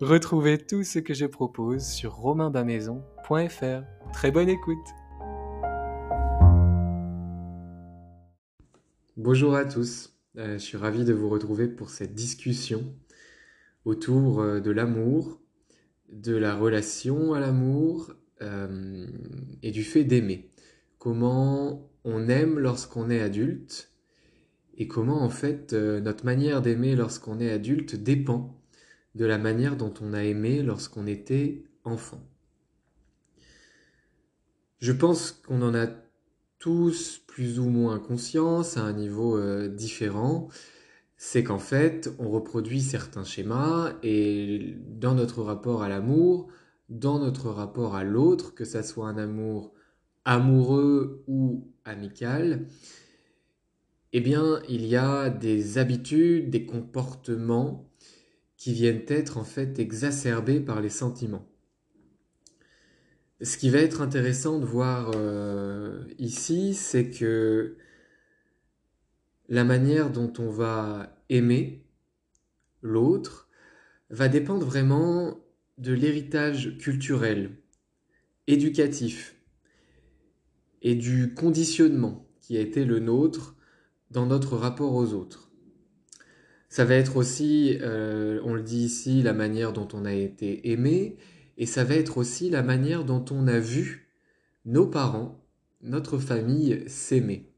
Retrouvez tout ce que je propose sur romainbamaison.fr. Très bonne écoute Bonjour à tous, euh, je suis ravi de vous retrouver pour cette discussion autour euh, de l'amour, de la relation à l'amour euh, et du fait d'aimer. Comment on aime lorsqu'on est adulte et comment en fait notre manière d'aimer lorsqu'on est adulte dépend de la manière dont on a aimé lorsqu'on était enfant. Je pense qu'on en a tous plus ou moins conscience à un niveau euh, différent, c'est qu'en fait, on reproduit certains schémas et dans notre rapport à l'amour, dans notre rapport à l'autre, que ça soit un amour amoureux ou amical, eh bien, il y a des habitudes, des comportements qui viennent être en fait exacerbés par les sentiments. Ce qui va être intéressant de voir euh, ici, c'est que la manière dont on va aimer l'autre va dépendre vraiment de l'héritage culturel, éducatif et du conditionnement qui a été le nôtre dans notre rapport aux autres. Ça va être aussi, euh, on le dit ici, la manière dont on a été aimé, et ça va être aussi la manière dont on a vu nos parents, notre famille s'aimer.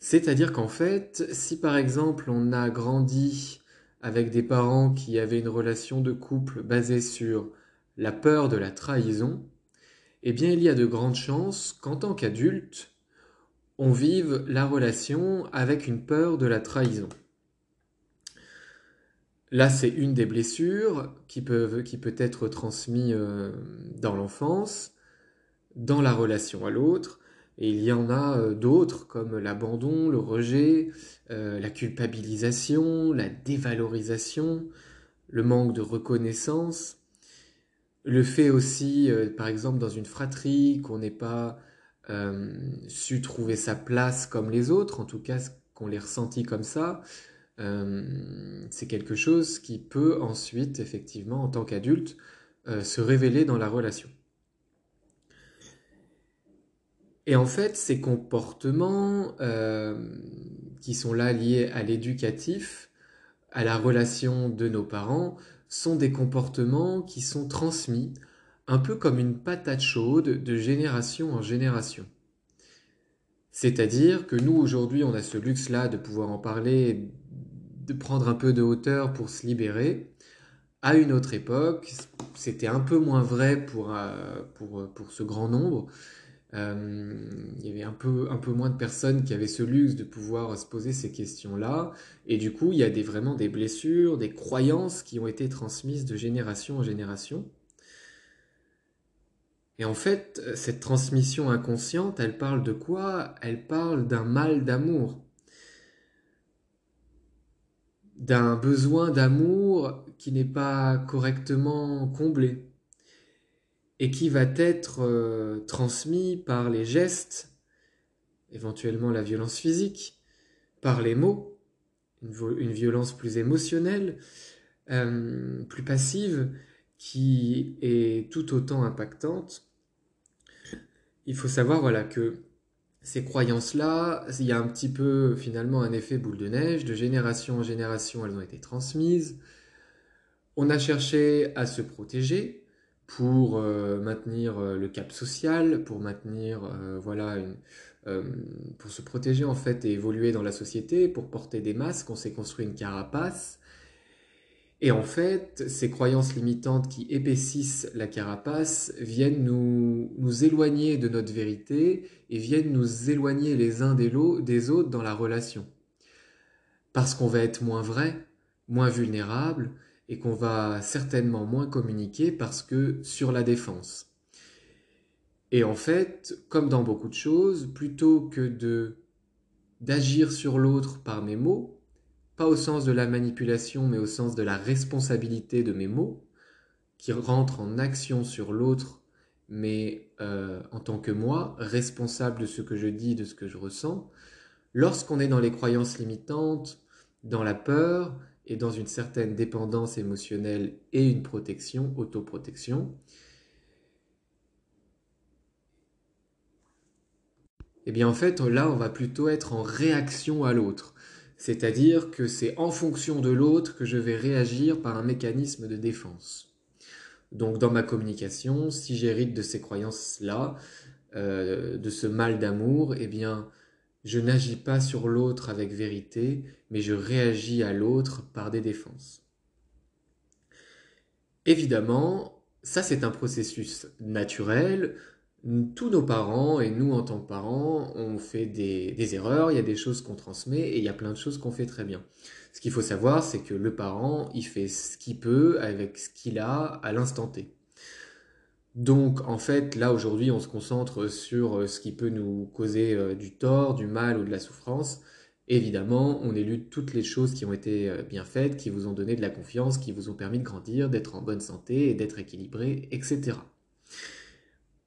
C'est-à-dire qu'en fait, si par exemple on a grandi avec des parents qui avaient une relation de couple basée sur la peur de la trahison, eh bien il y a de grandes chances qu'en tant qu'adulte, on vive la relation avec une peur de la trahison. Là, c'est une des blessures qui, peut être transmise euh, dans l'enfance, dans la relation à l'autre. Et il y en a euh, d'autres comme l'abandon, le rejet, euh, la culpabilisation, la dévalorisation, le manque de reconnaissance, le fait aussi, par exemple, dans une fratrie, qu'on n'ait pas su trouver sa place comme les autres, en tout cas qu'on l'ait ressenti comme ça, euh, c'est quelque chose qui peut ensuite, effectivement, en tant qu'adulte, euh, se révéler dans la relation. Et en fait, ces comportements euh, qui sont là liés à l'éducatif, à la relation de nos parents, sont des comportements qui sont transmis un peu comme une patate chaude de génération en génération. C'est-à-dire que nous, aujourd'hui, on a ce luxe-là de pouvoir en parler de prendre un peu de hauteur pour se libérer. À une autre époque, c'était un peu moins vrai pour, euh, pour, pour ce grand nombre. Euh, il y avait un peu, un peu moins de personnes qui avaient ce luxe de pouvoir se poser ces questions-là. Et du coup, il y a des, vraiment des blessures, des croyances qui ont été transmises de génération en génération. Et en fait, cette transmission inconsciente, elle parle de quoi? Elle parle d'un mal d'amour d'un besoin d'amour qui n'est pas correctement comblé et qui va être euh, transmis par les gestes, éventuellement la violence physique, par les mots, une, violence plus émotionnelle, euh, plus passive, qui est tout autant impactante. Il faut savoir voilà que ces croyances-là, il y a un petit peu finalement un effet boule de neige, de génération en génération, elles ont été transmises. On a cherché à se protéger, pour euh, maintenir euh, le cap social, pour maintenir, euh, voilà, pour se protéger en fait et évoluer dans la société, pour porter des masques, on s'est construit une carapace. Et en fait, ces croyances limitantes qui épaississent la carapace viennent nous, éloigner de notre vérité et viennent nous éloigner les uns des, des autres dans la relation. Parce qu'on va être moins vrai, moins vulnérable, et qu'on va certainement moins communiquer parce que sur la défense. Et en fait, comme dans beaucoup de choses, plutôt que d'agir sur l'autre par mes mots, pas au sens de la manipulation, mais au sens de la responsabilité de mes mots, qui rentrent en action sur l'autre, mais euh, en tant que moi, responsable de ce que je dis, de ce que je ressens, lorsqu'on est dans les croyances limitantes, dans la peur, et dans une certaine dépendance émotionnelle et une protection, autoprotection, eh bien en fait là on va plutôt être en réaction à l'autre. C'est-à-dire que c'est en fonction de l'autre que je vais réagir par un mécanisme de défense. Donc dans ma communication, si j'hérite de ces croyances-là, euh, de ce mal d'amour, eh bien je n'agis pas sur l'autre avec vérité, mais je réagis à l'autre par des défenses. Évidemment, ça c'est un processus naturel. Tous nos parents et nous en tant que parents, on fait des, erreurs, il y a des choses qu'on transmet et il y a plein de choses qu'on fait très bien. Ce qu'il faut savoir, c'est que le parent, il fait ce qu'il peut avec ce qu'il a à l'instant T. Donc en fait, là aujourd'hui, on se concentre sur euh, ce qui peut nous causer euh, du tort, du mal ou de la souffrance. Évidemment, on élude toutes les choses qui ont été euh, bien faites, qui vous ont donné de la confiance, qui vous ont permis de grandir, d'être en bonne santé et d'être équilibré, etc.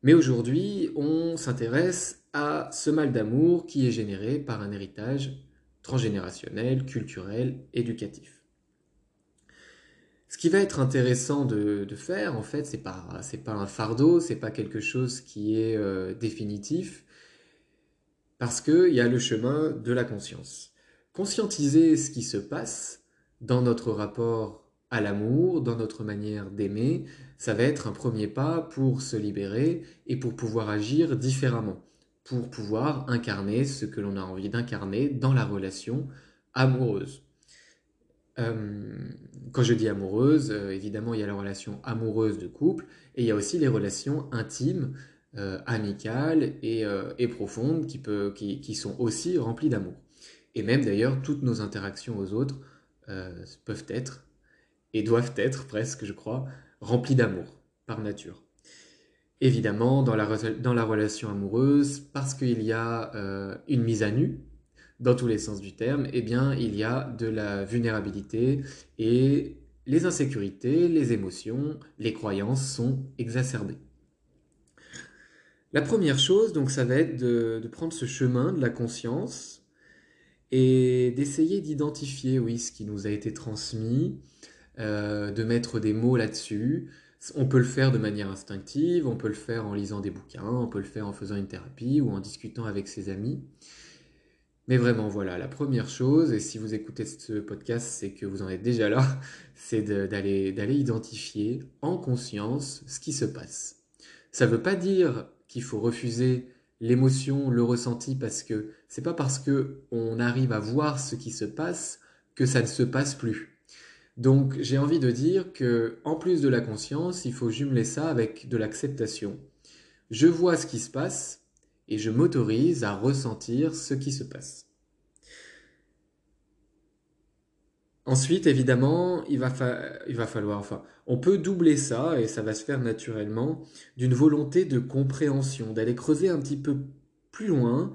Mais aujourd'hui, on s'intéresse à ce mal d'amour qui est généré par un héritage transgénérationnel, culturel, éducatif. Ce qui va être intéressant de, faire, en fait, c'est pas pas un fardeau, c'est pas quelque chose qui est euh, définitif, parce qu'il y a le chemin de la conscience. Conscientiser ce qui se passe dans notre rapport à l'amour, dans notre manière d'aimer, ça va être un premier pas pour se libérer et pour pouvoir agir différemment, pour pouvoir incarner ce que l'on a envie d'incarner dans la relation amoureuse. Euh, quand je dis amoureuse, euh, évidemment, il y a la relation amoureuse de couple et il y a aussi les relations intimes, euh, amicales et, profondes qui, qui, sont aussi remplies d'amour. Et même d'ailleurs, toutes nos interactions aux autres peuvent être et doivent être presque, je crois, remplies d'amour par nature. Évidemment, dans la, relation amoureuse, parce qu'il y a une mise à nu, dans tous les sens du terme, eh bien, il y a de la vulnérabilité et les insécurités, les émotions, les croyances sont exacerbées. La première chose, donc, ça va être de, prendre ce chemin de la conscience et d'essayer d'identifier, oui, ce qui nous a été transmis, euh, de mettre des mots là-dessus. On peut le faire de manière instinctive, on peut le faire en lisant des bouquins, on peut le faire en faisant une thérapie ou en discutant avec ses amis. Mais vraiment, voilà, la première chose, et si vous écoutez ce podcast, c'est que vous en êtes déjà là, c'est d'aller identifier en conscience ce qui se passe. Ça ne veut pas dire qu'il faut refuser l'émotion, le ressenti, parce que c'est pas parce que on arrive à voir ce qui se passe que ça ne se passe plus. Donc j'ai envie de dire que en plus de la conscience, il faut jumeler ça avec de l'acceptation. Je vois ce qui se passe, et je m'autorise à ressentir ce qui se passe. Ensuite, évidemment, il va, falloir, enfin, on peut doubler ça, et ça va se faire naturellement, d'une volonté de compréhension, d'aller creuser un petit peu plus loin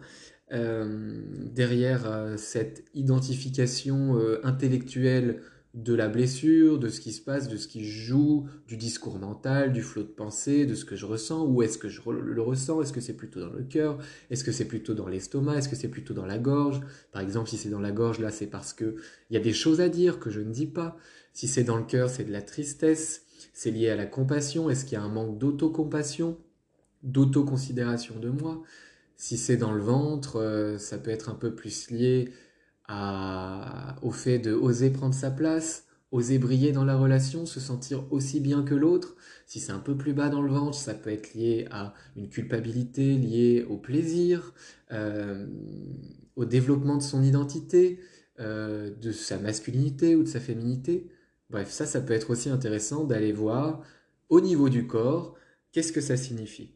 euh, derrière euh, cette identification euh, intellectuelle de la blessure, de ce qui se passe, de ce qui joue, du discours mental, du flot de pensée, de ce que je ressens, où est-ce que je le ressens, est-ce que c'est plutôt dans le cœur, est-ce que c'est plutôt dans l'estomac, est-ce que c'est plutôt dans la gorge? Par exemple, si c'est dans la gorge, là, c'est parce qu'il y a des choses à dire que je ne dis pas. Si c'est dans le cœur, c'est de la tristesse, c'est lié à la compassion, est-ce qu'il y a un manque d'autocompassion, d'autoconsidération de moi? Si c'est dans le ventre, euh, ça peut être un peu plus lié au fait de oser prendre sa place, oser briller dans la relation, se sentir aussi bien que l'autre. Si c'est un peu plus bas dans le ventre, ça peut être lié à une culpabilité liée au plaisir, euh, au développement de son identité, euh, de sa masculinité ou de sa féminité. Bref, ça, ça peut être aussi intéressant d'aller voir au niveau du corps, qu'est-ce que ça signifie.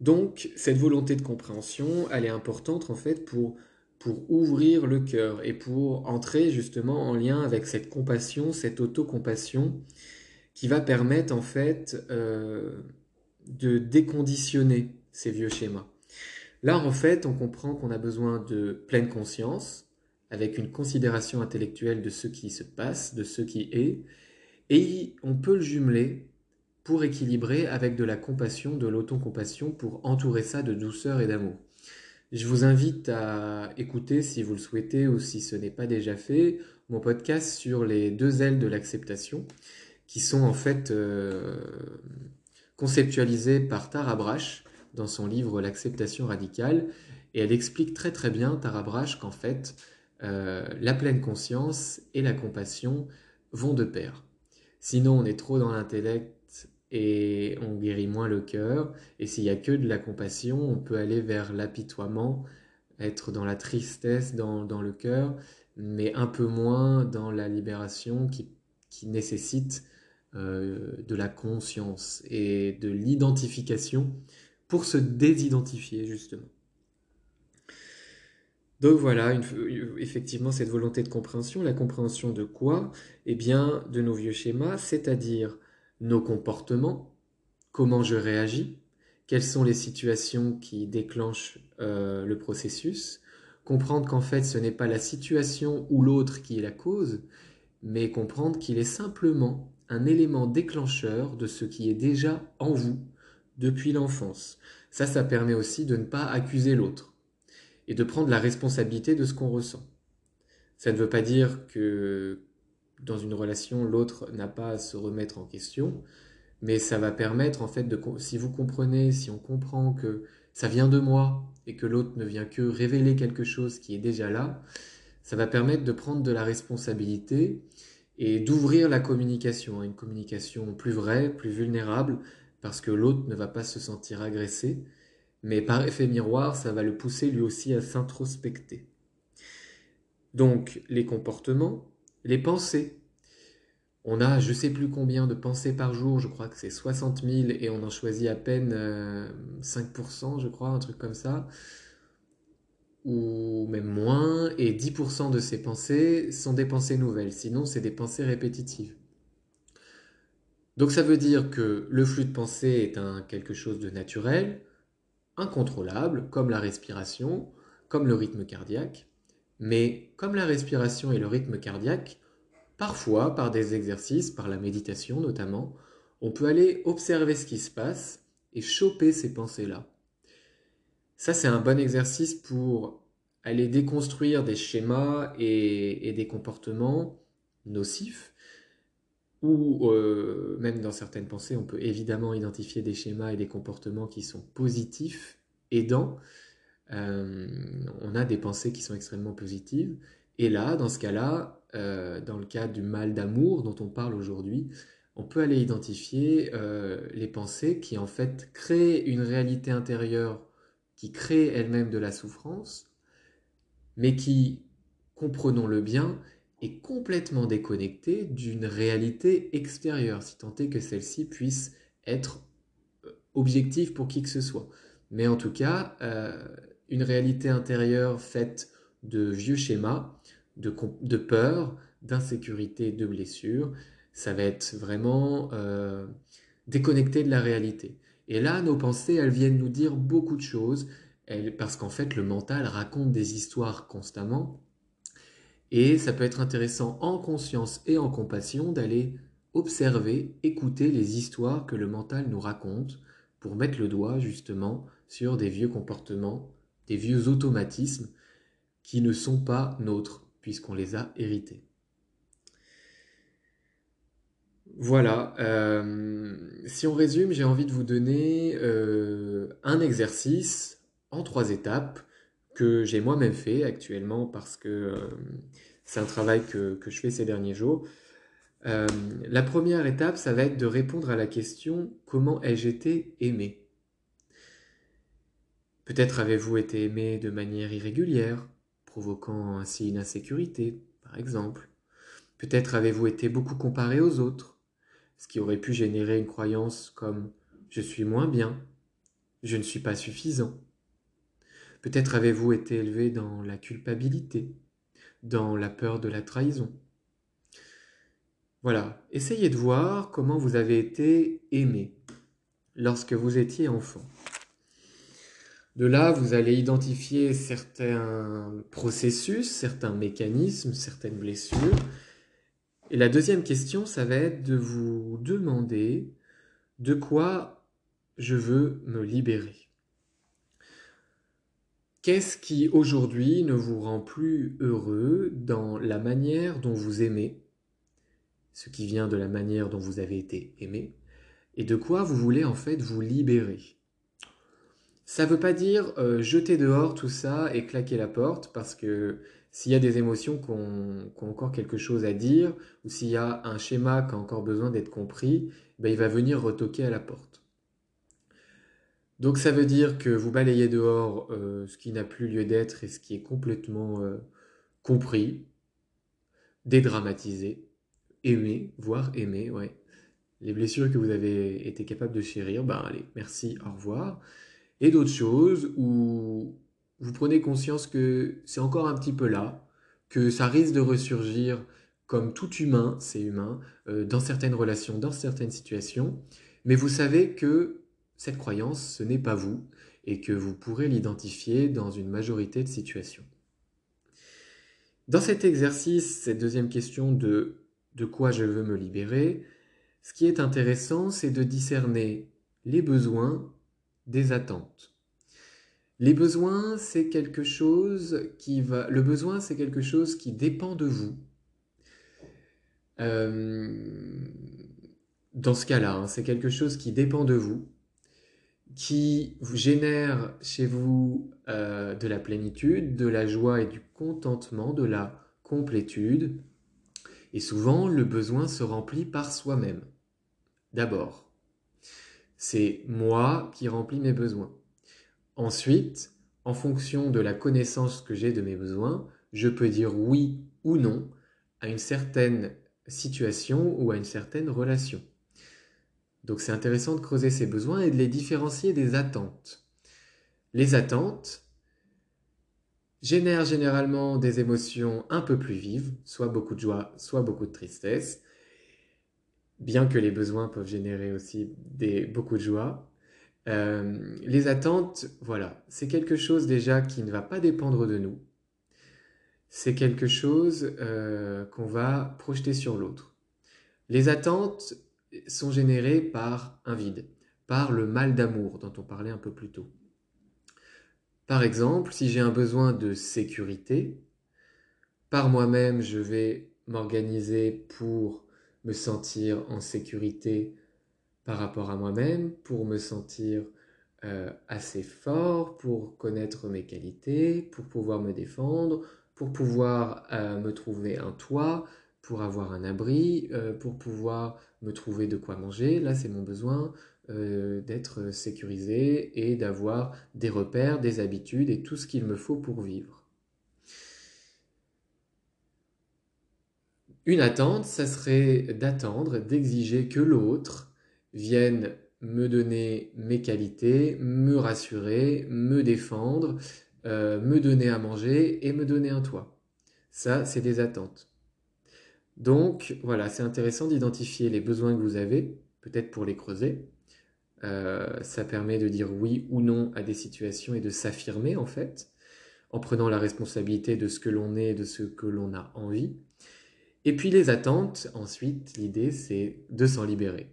Donc, cette volonté de compréhension, elle est importante en fait pour pour ouvrir le cœur et pour entrer justement en lien avec cette compassion, cette autocompassion qui va permettre en fait euh, de déconditionner ces vieux schémas. Là en fait on comprend qu'on a besoin de pleine conscience avec une considération intellectuelle de ce qui se passe, de ce qui est, et on peut le jumeler pour équilibrer avec de la compassion, de l'autocompassion, pour entourer ça de douceur et d'amour. Je vous invite à écouter, si vous le souhaitez ou si ce n'est pas déjà fait, mon podcast sur les deux ailes de l'acceptation, qui sont en fait euh, conceptualisées par Tara Brach dans son livre L'acceptation radicale. Et elle explique très très bien, Tara Brach, qu'en fait, euh, la pleine conscience et la compassion vont de pair. Sinon, on est trop dans l'intellect et on guérit moins le cœur. Et s'il n'y a que de la compassion, on peut aller vers l'apitoiement, être dans la tristesse, dans, dans le cœur, mais un peu moins dans la libération qui, qui nécessite euh, de la conscience et de l'identification pour se désidentifier justement. Donc voilà, effectivement, cette volonté de compréhension, la compréhension de quoi? Eh bien, de nos vieux schémas, c'est-à-dire nos comportements, comment je réagis, quelles sont les situations qui déclenchent euh, le processus, comprendre qu'en fait ce n'est pas la situation ou l'autre qui est la cause, mais comprendre qu'il est simplement un élément déclencheur de ce qui est déjà en vous depuis l'enfance. Ça, ça permet aussi de ne pas accuser l'autre et de prendre la responsabilité de ce qu'on ressent. Ça ne veut pas dire que dans une relation, l'autre n'a pas à se remettre en question, mais ça va permettre en fait de, si vous comprenez, si on comprend que ça vient de moi et que l'autre ne vient que révéler quelque chose qui est déjà là, ça va permettre de prendre de la responsabilité et d'ouvrir la communication, à une communication plus vraie, plus vulnérable, parce que l'autre ne va pas se sentir agressé, mais par effet miroir, ça va le pousser lui aussi à s'introspecter. Donc les comportements, les pensées. On a je sais plus combien de pensées par jour, je crois que c'est 60 000 et on en choisit à peine 5%, euh, je crois, un truc comme ça, ou même moins, et 10% de ces pensées sont des pensées nouvelles, sinon c'est des pensées répétitives. Donc ça veut dire que le flux de pensée est quelque chose de naturel, incontrôlable, comme la respiration, comme le rythme cardiaque, mais comme la respiration et le rythme cardiaque, parfois par des exercices, par la méditation notamment, on peut aller observer ce qui se passe et choper ces pensées-là. Ça, c'est un bon exercice pour aller déconstruire des schémas et, des comportements nocifs, ou euh, même dans certaines pensées, on peut évidemment identifier des schémas et des comportements qui sont positifs, aidants, euh, on a des pensées qui sont extrêmement positives. Et là, dans ce cas-là, euh, dans le cas du mal d'amour dont on parle aujourd'hui, on peut aller identifier euh, les pensées qui en fait créent une réalité intérieure qui crée elle-même de la souffrance, mais qui, comprenons-le bien, est complètement déconnectée d'une réalité extérieure, si tant est que celle-ci puisse être objective pour qui que ce soit. Mais en tout cas, une réalité intérieure faite de vieux schémas, de, de peur, d'insécurité, de blessures. Ça va être vraiment euh, déconnecté de la réalité. Et là, nos pensées, elles viennent nous dire beaucoup de choses, parce qu'en fait, le mental raconte des histoires constamment. Et ça peut être intéressant en conscience et en compassion d'aller observer, écouter les histoires que le mental nous raconte pour mettre le doigt justement sur des vieux comportements, des vieux automatismes qui ne sont pas nôtres puisqu'on les a hérités. Voilà, euh, si on résume, j'ai envie de vous donner euh, un exercice en trois étapes que j'ai moi-même fait actuellement parce que euh, c'est un travail que, je fais ces derniers jours. la première étape, ça va être de répondre à la question comment ai-je été aimé? Peut-être avez-vous été aimé de manière irrégulière, provoquant ainsi une insécurité, par exemple. Peut-être avez-vous été beaucoup comparé aux autres ce qui aurait pu générer une croyance comme je suis moins bien, je ne suis pas suffisant. Peut-être avez-vous été élevé dans la culpabilité, dans la peur de la trahison. Voilà, essayez de voir comment vous avez été aimé lorsque vous étiez enfant. De là, vous allez identifier certains processus, certains mécanismes, certaines blessures, et la deuxième question, ça va être de vous demander de quoi je veux me libérer. Qu'est-ce qui aujourd'hui ne vous rend plus heureux dans la manière dont vous aimez, ce qui vient de la manière dont vous avez été aimé, et de quoi vous voulez en fait vous libérer? Ça ne veut pas dire euh, jeter dehors tout ça et claquer la porte, parce que s'il y a des émotions qui ont, encore quelque chose à dire, ou s'il y a un schéma qui a encore besoin d'être compris, ben il va venir retoquer à la porte. Donc ça veut dire que vous balayez dehors euh, ce qui n'a plus lieu d'être et ce qui est complètement euh, compris, dédramatisé, aimé, voire aimé, ouais. Les blessures que vous avez été capable de chérir, ben allez, merci, au revoir. Et d'autres choses où vous prenez conscience que c'est encore un petit peu là, que ça risque de ressurgir comme tout humain, c'est humain, euh, dans certaines relations, dans certaines situations, mais vous savez que cette croyance, ce n'est pas vous, et que vous pourrez l'identifier dans une majorité de situations. Dans cet exercice, cette deuxième question de de quoi je veux me libérer, ce qui est intéressant, c'est de discerner les besoins des attentes. Les besoins, c'est quelque chose qui va. Le besoin, c'est quelque chose qui dépend de vous. Euh, dans ce cas-là, hein, c'est quelque chose qui dépend de vous, qui vous génère chez vous euh, de la plénitude, de la joie et du contentement, de la complétude. Et souvent, le besoin se remplit par soi-même. D'abord, c'est moi qui remplis mes besoins. Ensuite, en fonction de la connaissance que j'ai de mes besoins, je peux dire oui ou non à une certaine situation ou à une certaine relation. Donc c'est intéressant de creuser ces besoins et de les différencier des attentes. Les attentes génèrent généralement des émotions un peu plus vives, soit beaucoup de joie, soit beaucoup de tristesse, bien que les besoins peuvent générer aussi des, beaucoup de joie. Euh, les attentes, voilà, c'est quelque chose déjà qui ne va pas dépendre de nous. C'est quelque chose euh, qu'on va projeter sur l'autre. Les attentes sont générées par un vide, par le mal d'amour dont on parlait un peu plus tôt. Par exemple, si j'ai un besoin de sécurité, par moi-même, je vais m'organiser pour me sentir en sécurité par rapport à moi-même, pour me sentir euh, assez fort, pour connaître mes qualités, pour pouvoir me défendre, pour pouvoir euh, me trouver un toit, pour avoir un abri, euh, pour pouvoir me trouver de quoi manger. Là, c'est mon besoin d'être sécurisé et d'avoir des repères, des habitudes et tout ce qu'il me faut pour vivre. Une attente, ça serait d'attendre, d'exiger que l'autre viennent me donner mes qualités, me rassurer, me défendre, euh, me donner à manger et me donner un toit. Ça, c'est des attentes. Donc voilà, c'est intéressant d'identifier les besoins que vous avez, peut-être pour les creuser. Euh, ça permet de dire oui ou non à des situations et de s'affirmer en fait. en prenant la responsabilité de ce que l'on est, de ce que l'on a envie. Et puis les attentes, ensuite, l'idée c'est de s'en libérer.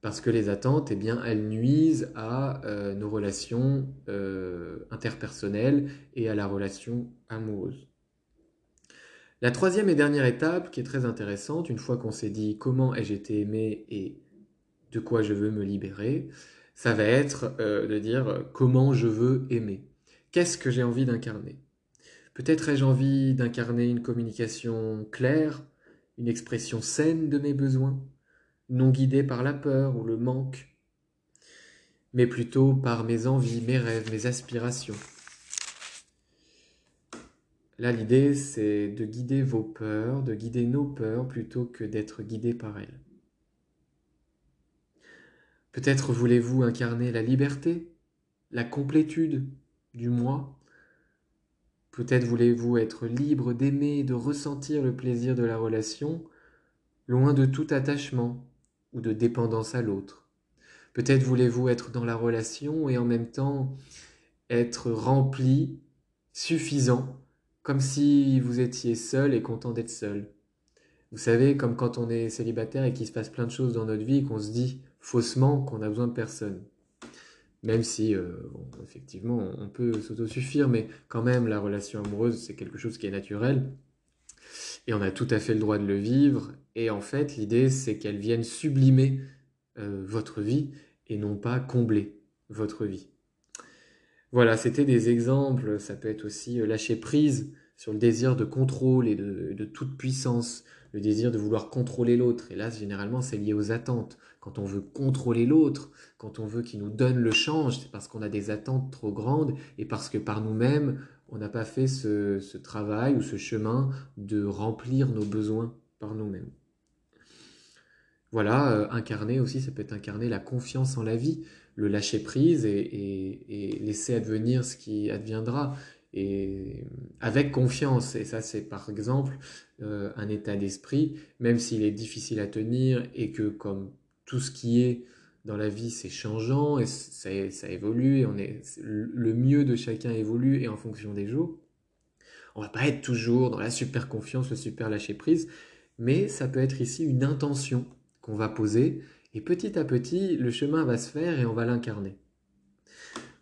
Parce que les attentes, eh bien, elles nuisent à euh, nos relations euh, interpersonnelles et à la relation amoureuse. La troisième et dernière étape, qui est très intéressante, une fois qu'on s'est dit comment ai-je été aimé et de quoi je veux me libérer, ça va être euh, de dire comment je veux aimer. Qu'est-ce que j'ai envie d'incarner? Peut-être ai-je envie d'incarner une communication claire, une expression saine de mes besoins, non guidée par la peur ou le manque, mais plutôt par mes envies, mes rêves, mes aspirations. Là, l'idée, c'est de guider vos peurs, de guider nos peurs plutôt que d'être guidé par elles. Peut-être voulez-vous incarner la liberté, la complétude du moi. Peut-être voulez-vous être libre d'aimer et de ressentir le plaisir de la relation, loin de tout attachement ou de dépendance à l'autre. Peut-être voulez-vous être dans la relation et en même temps être rempli, suffisant, comme si vous étiez seul et content d'être seul. Vous savez, comme quand on est célibataire et qu'il se passe plein de choses dans notre vie et qu'on se dit faussement qu'on a besoin de personne. Même si, euh, effectivement, on peut s'autosuffire, mais quand même, la relation amoureuse, c'est quelque chose qui est naturel. Et on a tout à fait le droit de le vivre. Et en fait, l'idée, c'est qu'elle vienne sublimer euh, votre vie et non pas combler votre vie. Voilà, c'était des exemples. Ça peut être aussi euh, lâcher prise sur le désir de contrôle et de toute puissance, le désir de vouloir contrôler l'autre. Et là, généralement, c'est lié aux attentes. Quand on veut contrôler l'autre, quand on veut qu'il nous donne le change, c'est parce qu'on a des attentes trop grandes et parce que par nous-mêmes, on n'a pas fait ce, travail ou ce chemin de remplir nos besoins par nous-mêmes. Voilà, euh, incarner aussi, ça peut être incarner la confiance en la vie, le lâcher prise et laisser advenir ce qui adviendra et avec confiance. Et ça, c'est par exemple euh, un état d'esprit, même s'il est difficile à tenir et que comme tout ce qui est dans la vie, c'est changeant et ça, évolue et on est, le mieux de chacun évolue et en fonction des jours. On va pas être toujours dans la super confiance, le super lâcher prise, mais ça peut être ici une intention qu'on va poser et petit à petit, le chemin va se faire et on va l'incarner.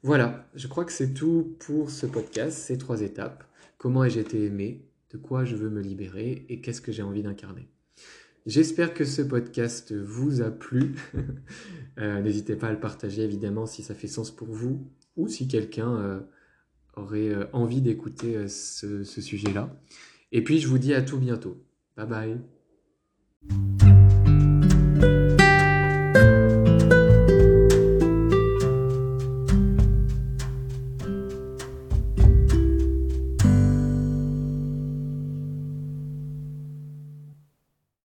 Voilà, je crois que c'est tout pour ce podcast, ces trois étapes. Comment ai-je été aimé? De quoi je veux me libérer Et qu'est-ce que j'ai envie d'incarner? J'espère que ce podcast vous a plu. Euh, n'hésitez pas à le partager évidemment si ça fait sens pour vous ou si quelqu'un euh, aurait euh, envie d'écouter ce, ce sujet-là. Et puis je vous dis à tout bientôt. Bye bye.